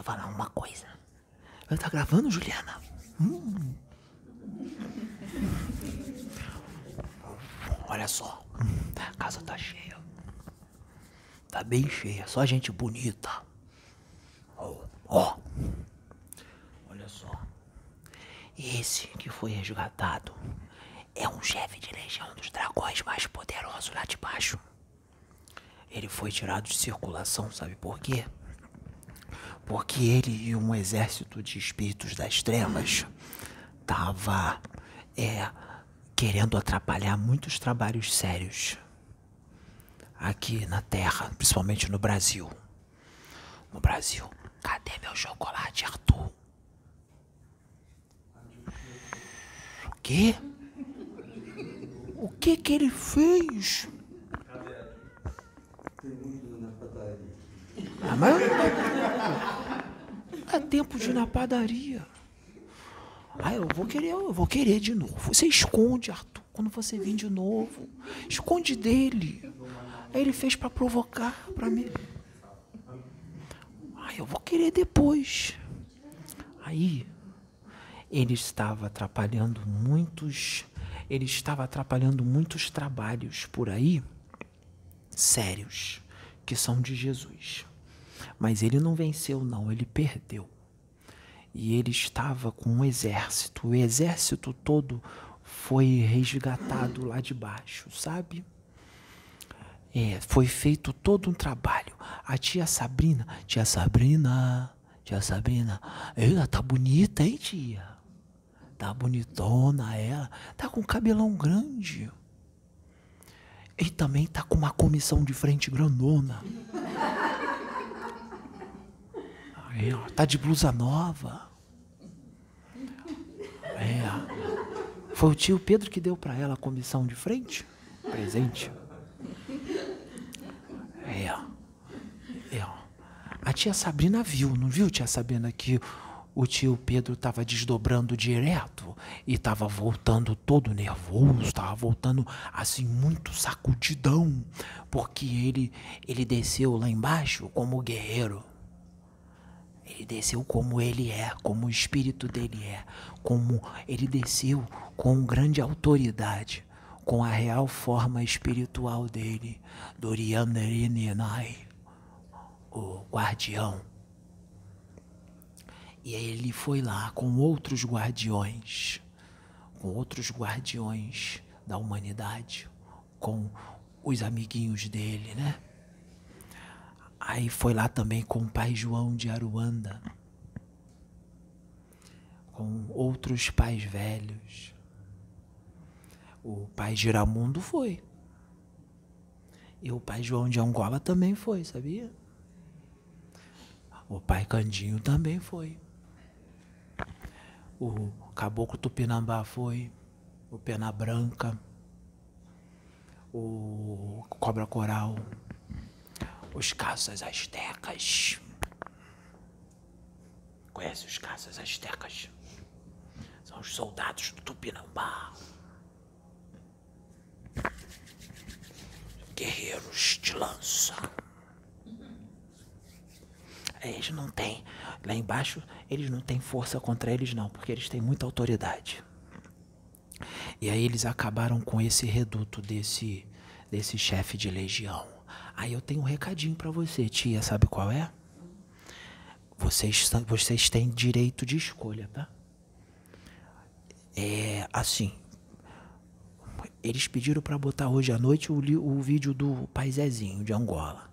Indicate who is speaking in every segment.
Speaker 1: eu falar uma coisa. Ela tá gravando, Juliana? Hum. Olha só, a casa tá cheia. Tá bem cheia, só gente bonita. Ó, ó. Olha só. Esse que foi resgatado é um chefe de legião dos dragões mais poderoso lá de baixo. Ele foi tirado de circulação, sabe por quê? Porque ele e um exército de espíritos das trevas tava é, querendo atrapalhar muitos trabalhos sérios aqui na Terra, principalmente no Brasil. No Brasil, cadê meu chocolate, Arthur? O quê? O que que ele fez? Ah, mas é tempo de ir na padaria. Ah, eu vou querer, eu vou querer de novo. Você esconde, Arthur, quando você vir de novo. Esconde dele. Aí ele fez para provocar para mim. Ah, eu vou querer depois. Aí ele estava atrapalhando muitos, ele estava atrapalhando muitos trabalhos por aí sérios que são de Jesus. Mas ele não venceu, não, ele perdeu. E ele estava com um exército. O exército todo foi resgatado lá de baixo, sabe? É, foi feito todo um trabalho. A tia Sabrina, tia Sabrina, tia Sabrina, ela tá bonita, hein, tia? Tá bonitona ela. Tá com cabelão grande. E também tá com uma comissão de frente grandona. Ó, tá de blusa nova. É. Foi o tio Pedro que deu para ela a comissão de frente? Presente. É. É. A tia Sabrina viu, não viu, tia Sabrina, que o tio Pedro estava desdobrando direto e estava voltando todo nervoso, estava voltando assim muito sacudidão, porque ele ele desceu lá embaixo como guerreiro. Ele desceu como ele é, como o espírito dele é, como ele desceu com grande autoridade, com a real forma espiritual dele, Dorianerinai, o guardião. E ele foi lá com outros guardiões, com outros guardiões da humanidade, com os amiguinhos dele, né? Aí foi lá também com o pai João de Aruanda, com outros pais velhos. O pai Giramundo foi. E o pai João de Angola também foi, sabia? O pai Candinho também foi. O Caboclo Tupinambá foi. O Pena Branca. O Cobra Coral os caças astecas. Conhece os caças astecas? São os soldados do Tupinambá. Guerreiros de lança. Eles não têm. Lá embaixo, eles não têm força contra eles, não, porque eles têm muita autoridade. E aí eles acabaram com esse reduto desse, desse chefe de legião. Aí eu tenho um recadinho para você, tia, sabe qual é? Vocês, vocês têm direito de escolha, tá? É assim. Eles pediram para botar hoje à noite o, o vídeo do Pai Zezinho de Angola.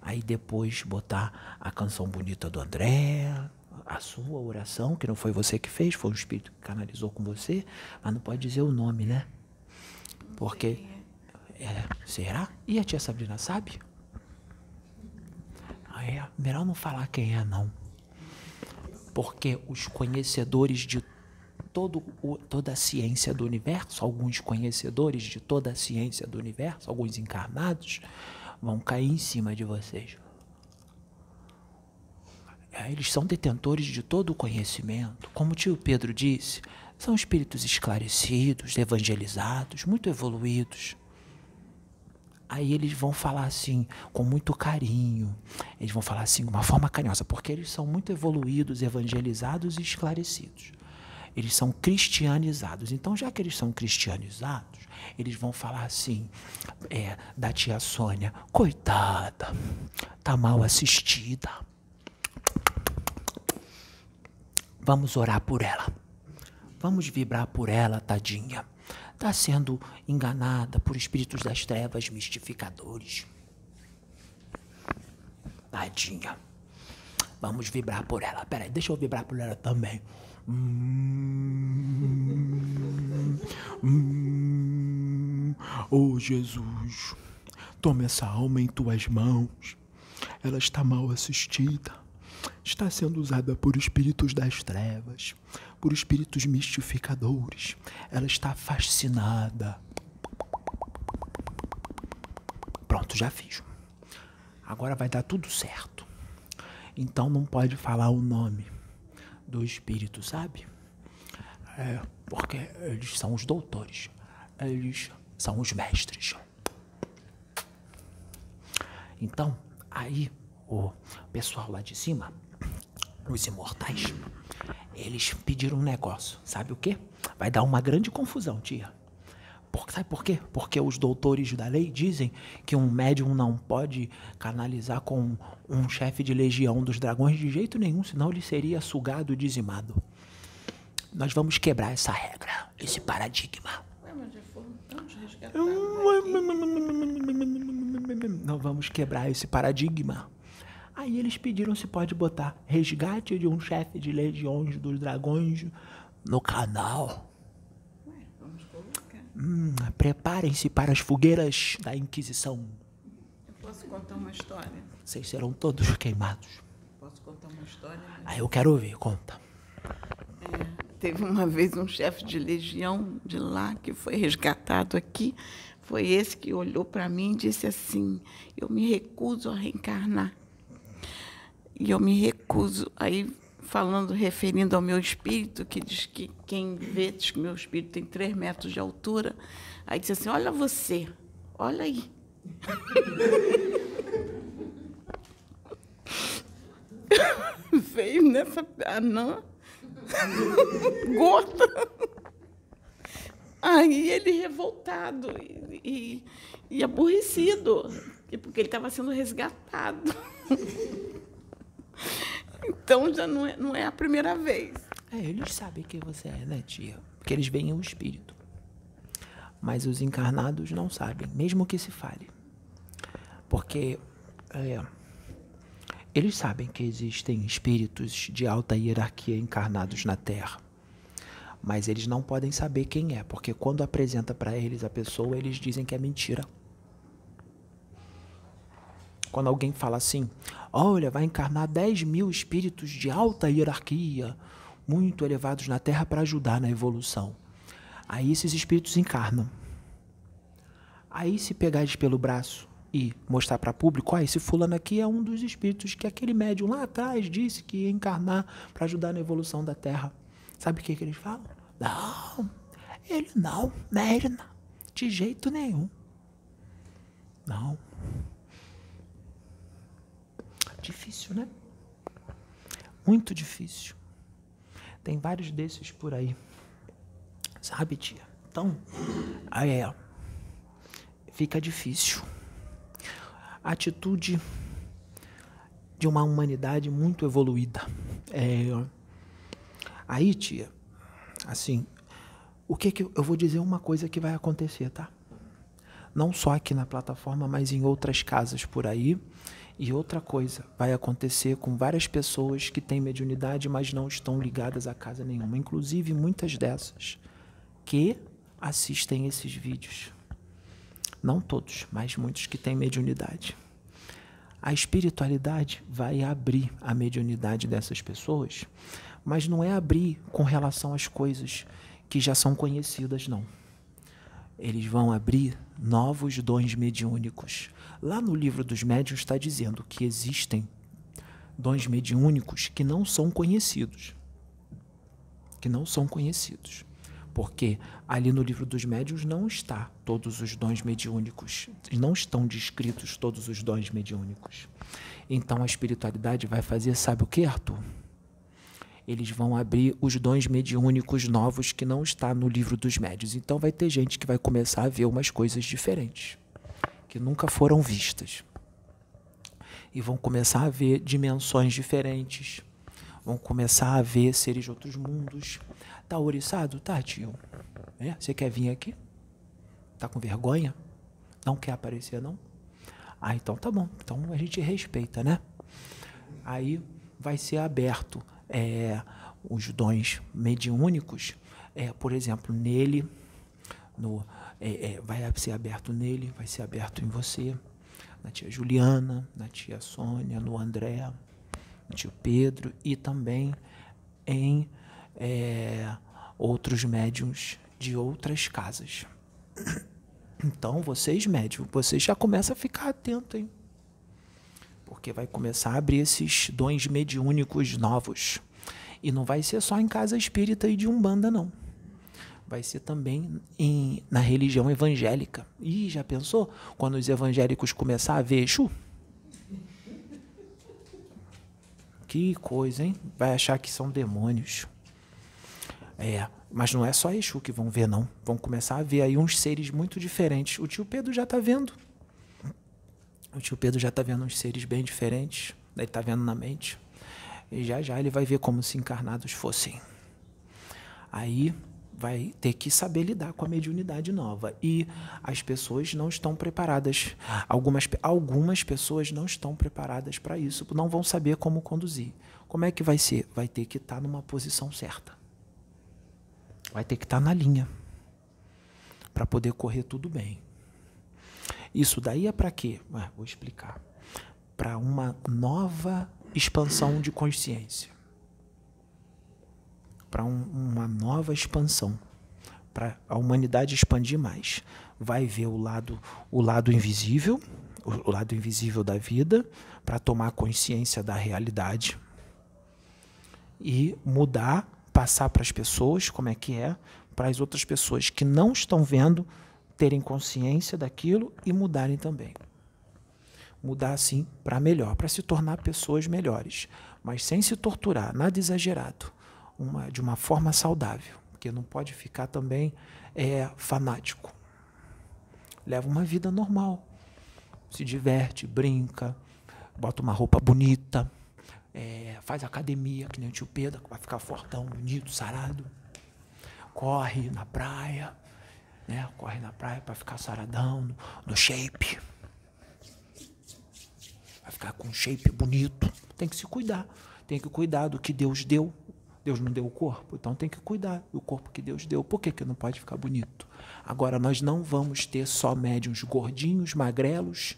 Speaker 1: Aí depois botar a canção bonita do André, a sua oração, que não foi você que fez, foi o Espírito que canalizou com você, mas não pode dizer o nome, né? Porque é, será? E a tia Sabrina sabe? Ah, é, melhor não falar quem é, não. Porque os conhecedores de todo o, toda a ciência do universo, alguns conhecedores de toda a ciência do universo, alguns encarnados, vão cair em cima de vocês. É, eles são detentores de todo o conhecimento. Como o tio Pedro disse, são espíritos esclarecidos, evangelizados, muito evoluídos. Aí eles vão falar assim, com muito carinho. Eles vão falar assim, de uma forma carinhosa, porque eles são muito evoluídos, evangelizados e esclarecidos. Eles são cristianizados. Então, já que eles são cristianizados, eles vão falar assim, é, da tia Sônia, coitada, tá mal assistida. Vamos orar por ela. Vamos vibrar por ela, tadinha está sendo enganada por espíritos das trevas mistificadores. Tadinha. Vamos vibrar por ela. Peraí, deixa eu vibrar por ela também. Hum, hum, oh Jesus, toma essa alma em tuas mãos. Ela está mal assistida. Está sendo usada por espíritos das trevas por espíritos mistificadores. Ela está fascinada. Pronto, já fiz. Agora vai dar tudo certo. Então não pode falar o nome do espírito, sabe? É, porque eles são os doutores. Eles são os mestres. Então, aí o pessoal lá de cima, os imortais, eles pediram um negócio. Sabe o quê? Vai dar uma grande confusão, tia. Por, sabe por quê? Porque os doutores da lei dizem que um médium não pode canalizar com um chefe de legião dos dragões de jeito nenhum, senão ele seria sugado e dizimado. Nós vamos quebrar essa regra, esse paradigma. Nós vamos quebrar esse paradigma. Aí eles pediram se pode botar resgate de um chefe de legiões dos dragões no canal. Ué, vamos colocar. Hum, Preparem-se para as fogueiras da Inquisição.
Speaker 2: Eu posso contar uma história?
Speaker 1: Vocês serão todos queimados.
Speaker 2: Posso contar uma história?
Speaker 1: Aí eu quero ouvir, conta.
Speaker 2: É, teve uma vez um chefe de legião de lá que foi resgatado aqui. Foi esse que olhou para mim e disse assim: Eu me recuso a reencarnar e eu me recuso. Aí, falando, referindo ao meu espírito, que diz que quem vê diz que meu espírito tem três metros de altura, aí disse assim: Olha você, olha aí. Veio nessa anã gorda. Aí ele revoltado e, e, e aborrecido, porque ele estava sendo resgatado. Então já não é, não é a primeira vez.
Speaker 1: É, eles sabem que você é, né, tia? Porque eles veem o espírito. Mas os encarnados não sabem, mesmo que se fale. Porque é, eles sabem que existem espíritos de alta hierarquia encarnados na Terra. Mas eles não podem saber quem é, porque quando apresenta para eles a pessoa, eles dizem que é mentira. Quando alguém fala assim, olha, vai encarnar 10 mil espíritos de alta hierarquia, muito elevados na Terra para ajudar na evolução. Aí esses espíritos encarnam. Aí se pegar eles pelo braço e mostrar para público, ah, esse fulano aqui é um dos espíritos que aquele médium lá atrás disse que ia encarnar para ajudar na evolução da Terra. Sabe o que, que eles falam? Não, ele não, não, de jeito nenhum. Não. Difícil, né? Muito difícil. Tem vários desses por aí. Sabe, tia? Então, é. Fica difícil. atitude de uma humanidade muito evoluída. É, aí, tia, assim, o que que eu vou dizer uma coisa que vai acontecer, tá? Não só aqui na plataforma, mas em outras casas por aí e outra coisa vai acontecer com várias pessoas que têm mediunidade, mas não estão ligadas a casa nenhuma, inclusive muitas dessas que assistem esses vídeos. Não todos, mas muitos que têm mediunidade. A espiritualidade vai abrir a mediunidade dessas pessoas, mas não é abrir com relação às coisas que já são conhecidas, não. Eles vão abrir novos dons mediúnicos Lá no livro dos médiuns está dizendo que existem dons mediúnicos que não são conhecidos. Que não são conhecidos. Porque ali no livro dos médiuns não está todos os dons mediúnicos, não estão descritos todos os dons mediúnicos. Então a espiritualidade vai fazer, sabe o que, Arthur? Eles vão abrir os dons mediúnicos novos que não está no livro dos médios. Então vai ter gente que vai começar a ver umas coisas diferentes, que nunca foram vistas. E vão começar a ver dimensões diferentes. Vão começar a ver seres de outros mundos Tá ouriçado? Tá, tio. É? Você quer vir aqui? Tá com vergonha? Não quer aparecer, não? Ah, então tá bom. Então a gente respeita, né? Aí vai ser aberto é, os dons mediúnicos, é, por exemplo, nele, no, é, é, vai ser aberto nele, vai ser aberto em você, na tia Juliana, na tia Sônia, no André, no tio Pedro e também em é, outros médiums de outras casas. Então, vocês médiums, vocês já começam a ficar atentos, hein? Porque vai começar a abrir esses dons mediúnicos novos. E não vai ser só em casa espírita e de umbanda, não. Vai ser também em, na religião evangélica. Ih, já pensou? Quando os evangélicos começar a ver Exu? Que coisa, hein? Vai achar que são demônios. É, mas não é só Exu que vão ver, não. Vão começar a ver aí uns seres muito diferentes. O tio Pedro já está vendo. O tio Pedro já está vendo uns seres bem diferentes. Ele está vendo na mente. E já já ele vai ver como se encarnados fossem. Aí vai ter que saber lidar com a mediunidade nova. E as pessoas não estão preparadas. Algumas, algumas pessoas não estão preparadas para isso. Não vão saber como conduzir. Como é que vai ser? Vai ter que estar tá numa posição certa vai ter que estar tá na linha para poder correr tudo bem. Isso daí é para quê? Vou explicar. Para uma nova expansão de consciência. Para um, uma nova expansão. Para a humanidade expandir mais. Vai ver o lado, o lado invisível, o lado invisível da vida, para tomar consciência da realidade e mudar passar para as pessoas como é que é, para as outras pessoas que não estão vendo terem consciência daquilo e mudarem também. Mudar assim para melhor, para se tornar pessoas melhores, mas sem se torturar, nada exagerado, uma, de uma forma saudável, porque não pode ficar também é, fanático. Leva uma vida normal, se diverte, brinca, bota uma roupa bonita, é, faz academia, que nem o tio Pedro, vai ficar fortão, bonito, sarado. Corre na praia, né? Corre na praia para ficar saradão, no, no shape. Vai ficar com um shape bonito. Tem que se cuidar. Tem que cuidar do que Deus deu. Deus não deu o corpo, então tem que cuidar do corpo que Deus deu. Por que, que não pode ficar bonito? Agora, nós não vamos ter só médiums gordinhos, magrelos,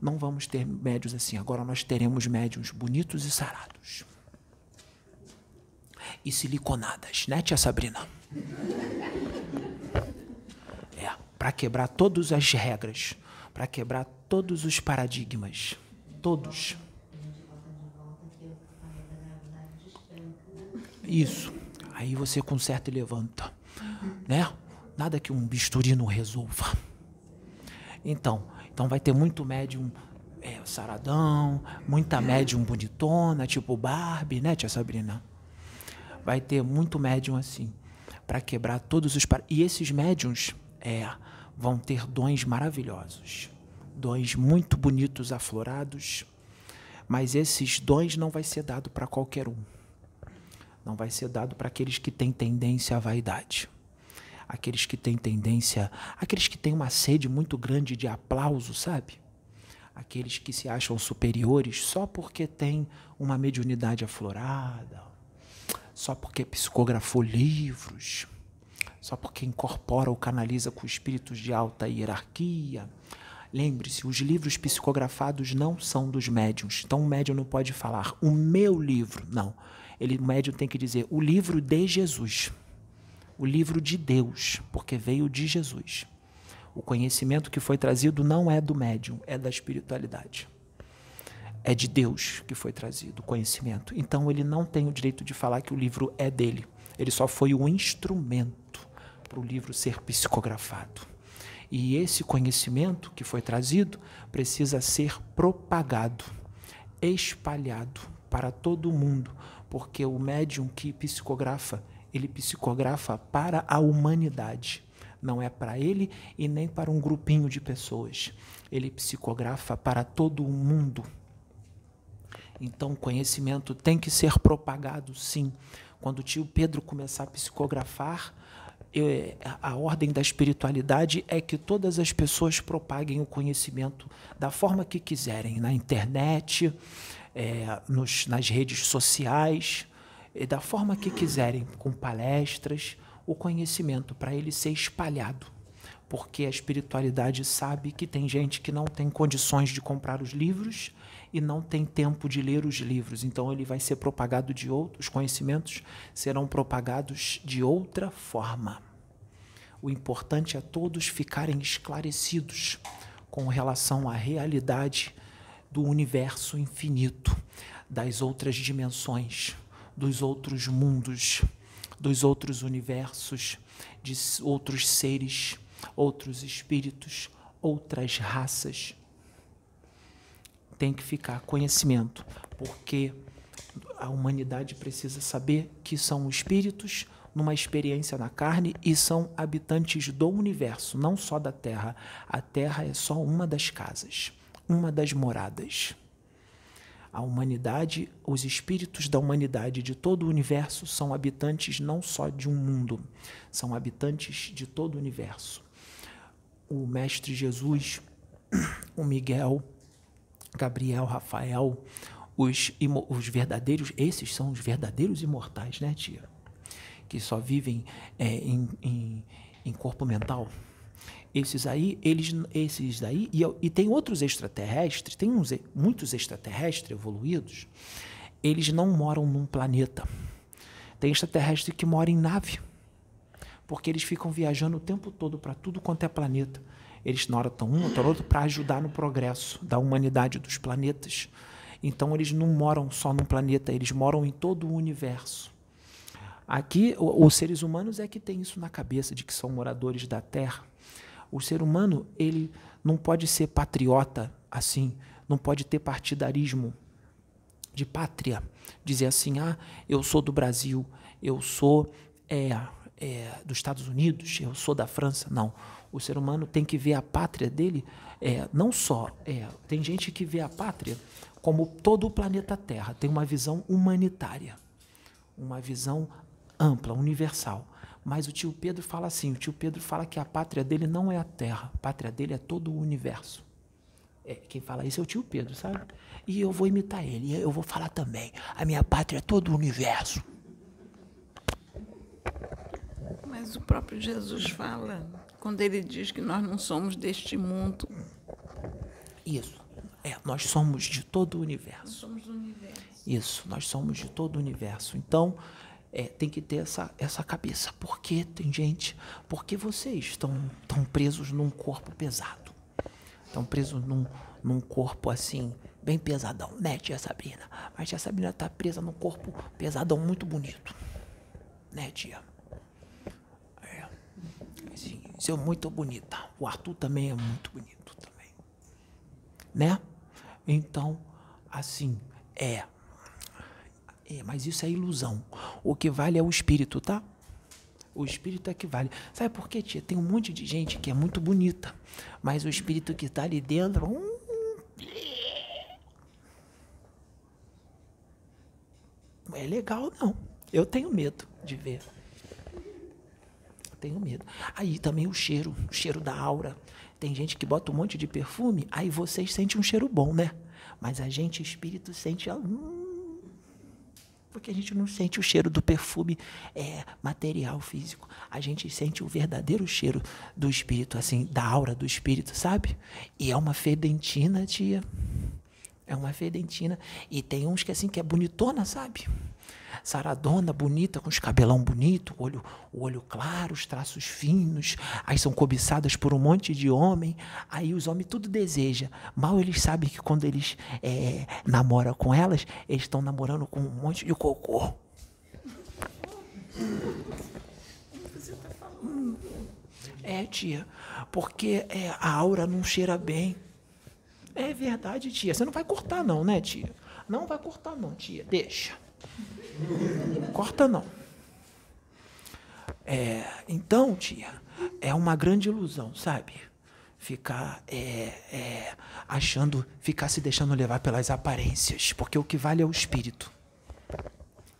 Speaker 1: não vamos ter médios assim. Agora nós teremos médiums bonitos e sarados. E siliconadas, né, tia Sabrina? Para quebrar todas as regras, para quebrar todos os paradigmas. Todos. Isso. Aí você conserta e levanta. Né? Nada que um bisturi não resolva. Então, então vai ter muito médium é, saradão, muita médium bonitona, tipo Barbie, né, tia Sabrina? Vai ter muito médium assim, para quebrar todos os. E esses médiums é, vão ter dons maravilhosos, dons muito bonitos, aflorados, mas esses dons não vai ser dado para qualquer um. Não vai ser dado para aqueles que têm tendência à vaidade aqueles que têm tendência, aqueles que têm uma sede muito grande de aplauso, sabe? Aqueles que se acham superiores só porque têm uma mediunidade aflorada, só porque psicografou livros, só porque incorpora ou canaliza com espíritos de alta hierarquia. Lembre-se, os livros psicografados não são dos médiums. Então o médium não pode falar o meu livro. Não. Ele, o médium tem que dizer o livro de Jesus o livro de Deus, porque veio de Jesus. O conhecimento que foi trazido não é do médium, é da espiritualidade. É de Deus que foi trazido o conhecimento. Então ele não tem o direito de falar que o livro é dele. Ele só foi o instrumento para o livro ser psicografado. E esse conhecimento que foi trazido precisa ser propagado, espalhado para todo mundo, porque o médium que psicografa, ele psicografa para a humanidade. Não é para ele e nem para um grupinho de pessoas. Ele psicografa para todo o mundo. Então, o conhecimento tem que ser propagado, sim. Quando o tio Pedro começar a psicografar, eu, a ordem da espiritualidade é que todas as pessoas propaguem o conhecimento da forma que quiserem, na internet, é, nos, nas redes sociais, da forma que quiserem, com palestras, o conhecimento para ele ser espalhado. Porque a espiritualidade sabe que tem gente que não tem condições de comprar os livros e não tem tempo de ler os livros. Então ele vai ser propagado de outros conhecimentos serão propagados de outra forma. O importante é todos ficarem esclarecidos com relação à realidade do universo infinito, das outras dimensões, dos outros mundos, dos outros universos, de outros seres, outros espíritos, outras raças tem que ficar conhecimento, porque a humanidade precisa saber que são espíritos numa experiência na carne e são habitantes do universo, não só da Terra. A Terra é só uma das casas, uma das moradas. A humanidade, os espíritos da humanidade de todo o universo são habitantes não só de um mundo, são habitantes de todo o universo. O Mestre Jesus, o Miguel, Gabriel, Rafael, os, os verdadeiros, esses são os verdadeiros imortais, né, tia? Que só vivem é, em, em, em, corpo mental. Esses aí, eles, esses aí, e, e tem outros extraterrestres, tem uns, muitos extraterrestres evoluídos, eles não moram num planeta. Tem extraterrestre que mora em nave, porque eles ficam viajando o tempo todo para tudo quanto é planeta. Eles na hora estão um, outra outro para ajudar no progresso da humanidade dos planetas. Então eles não moram só num planeta, eles moram em todo o universo. Aqui, os seres humanos é que tem isso na cabeça de que são moradores da Terra. O ser humano, ele não pode ser patriota assim, não pode ter partidarismo de pátria, dizer assim, ah, eu sou do Brasil, eu sou é, é, dos Estados Unidos, eu sou da França. Não. O ser humano tem que ver a pátria dele, é, não só. É, tem gente que vê a pátria como todo o planeta Terra, tem uma visão humanitária, uma visão ampla, universal. Mas o tio Pedro fala assim: o tio Pedro fala que a pátria dele não é a Terra, a pátria dele é todo o universo. É, quem fala isso é o tio Pedro, sabe? E eu vou imitar ele, eu vou falar também. A minha pátria é todo o universo.
Speaker 2: Mas o próprio Jesus fala quando ele diz que nós não somos deste mundo.
Speaker 1: Isso. É, nós somos de todo o universo. Nós
Speaker 2: somos do universo.
Speaker 1: Isso, nós somos de todo o universo. Então, é, tem que ter essa, essa cabeça. Por que tem gente? Porque vocês estão, estão presos num corpo pesado. Estão presos num, num corpo assim, bem pesadão, né, tia Sabrina? Mas tia Sabrina está presa num corpo pesadão muito bonito. Né, tia? Seu muito bonita. O Arthur também é muito bonito também. Né? Então, assim, é. É, mas isso é ilusão. O que vale é o espírito, tá? O espírito é que vale. Sabe por quê, tia? Tem um monte de gente que é muito bonita, mas o espírito que está ali dentro. Hum, é legal, não. Eu tenho medo de ver tenho medo. Aí também o cheiro, o cheiro da aura. Tem gente que bota um monte de perfume, aí vocês sentem um cheiro bom, né? Mas a gente, espírito, sente. Hum, porque a gente não sente o cheiro do perfume é, material, físico. A gente sente o verdadeiro cheiro do espírito, assim, da aura do espírito, sabe? E é uma fedentina, tia. É uma fedentina. E tem uns que assim que é bonitona, sabe? Saradona, bonita, com os cabelão bonito, o olho, o olho claro, os traços finos, aí são cobiçadas por um monte de homem, aí os homens tudo deseja. Mal eles sabem que quando eles é, namoram com elas, eles estão namorando com um monte de cocô. É, tia. Porque é, a aura não cheira bem. É verdade, tia. Você não vai cortar, não, né, tia? Não vai cortar, não, tia. Deixa. Corta, não. É, então, tia, é uma grande ilusão, sabe? Ficar é, é, achando, ficar se deixando levar pelas aparências. Porque o que vale é o espírito.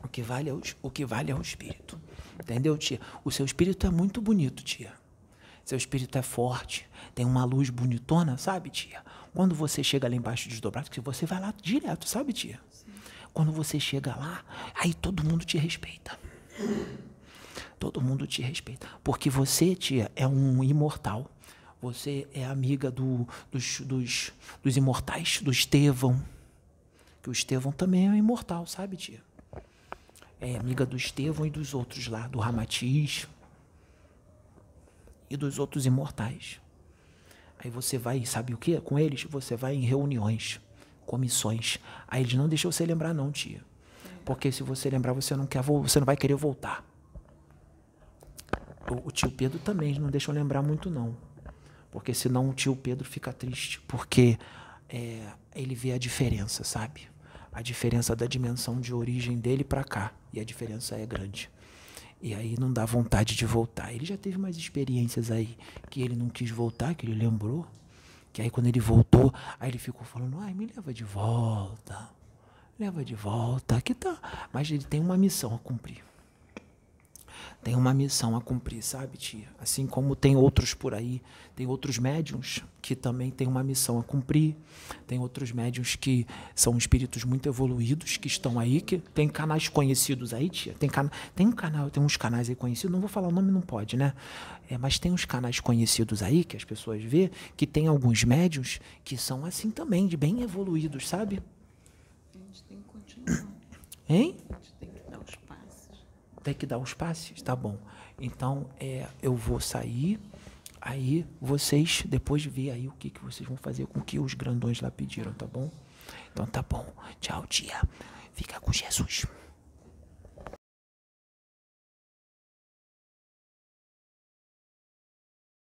Speaker 1: O que vale é o, o que vale é o espírito. Entendeu, tia? O seu espírito é muito bonito, tia. Seu espírito é forte, tem uma luz bonitona, sabe, tia? Quando você chega lá embaixo desdobrado, que você vai lá direto, sabe, tia? Quando você chega lá, aí todo mundo te respeita. Todo mundo te respeita. Porque você, tia, é um imortal. Você é amiga do, dos, dos, dos imortais, do Estevão. Que o Estevão também é um imortal, sabe, tia? É amiga do Estevão e dos outros lá, do Ramatiz e dos outros imortais. Aí você vai, sabe o que? Com eles, você vai em reuniões, comissões. Aí eles não deixam você lembrar, não, tia. Porque se você lembrar, você não quer você não vai querer voltar. O, o tio Pedro também não deixam lembrar muito, não. Porque senão o tio Pedro fica triste. Porque é, ele vê a diferença, sabe? A diferença da dimensão de origem dele para cá. E a diferença é grande. E aí não dá vontade de voltar. Ele já teve mais experiências aí que ele não quis voltar, que ele lembrou. Que aí quando ele voltou, aí ele ficou falando, ai, me leva de volta. Leva de volta. Aqui tá. Mas ele tem uma missão a cumprir tem uma missão a cumprir, sabe, tia? Assim como tem outros por aí, tem outros médiums que também têm uma missão a cumprir, tem outros médiums que são espíritos muito evoluídos que estão aí, que tem canais conhecidos aí, tia. Tem, can... tem um canal, tem uns canais aí conhecidos, não vou falar o nome, não pode, né? É, mas tem uns canais conhecidos aí que as pessoas vê que tem alguns médiums que são assim também, de bem evoluídos, sabe?
Speaker 2: A gente tem que continuar.
Speaker 1: Hein?
Speaker 2: A gente tem que dar os
Speaker 1: tem que dar os passes? Tá bom. Então, é, eu vou sair. Aí vocês, depois de ver aí o que, que vocês vão fazer com o que os grandões lá pediram, tá bom? Então tá bom. Tchau, tia. Fica com Jesus.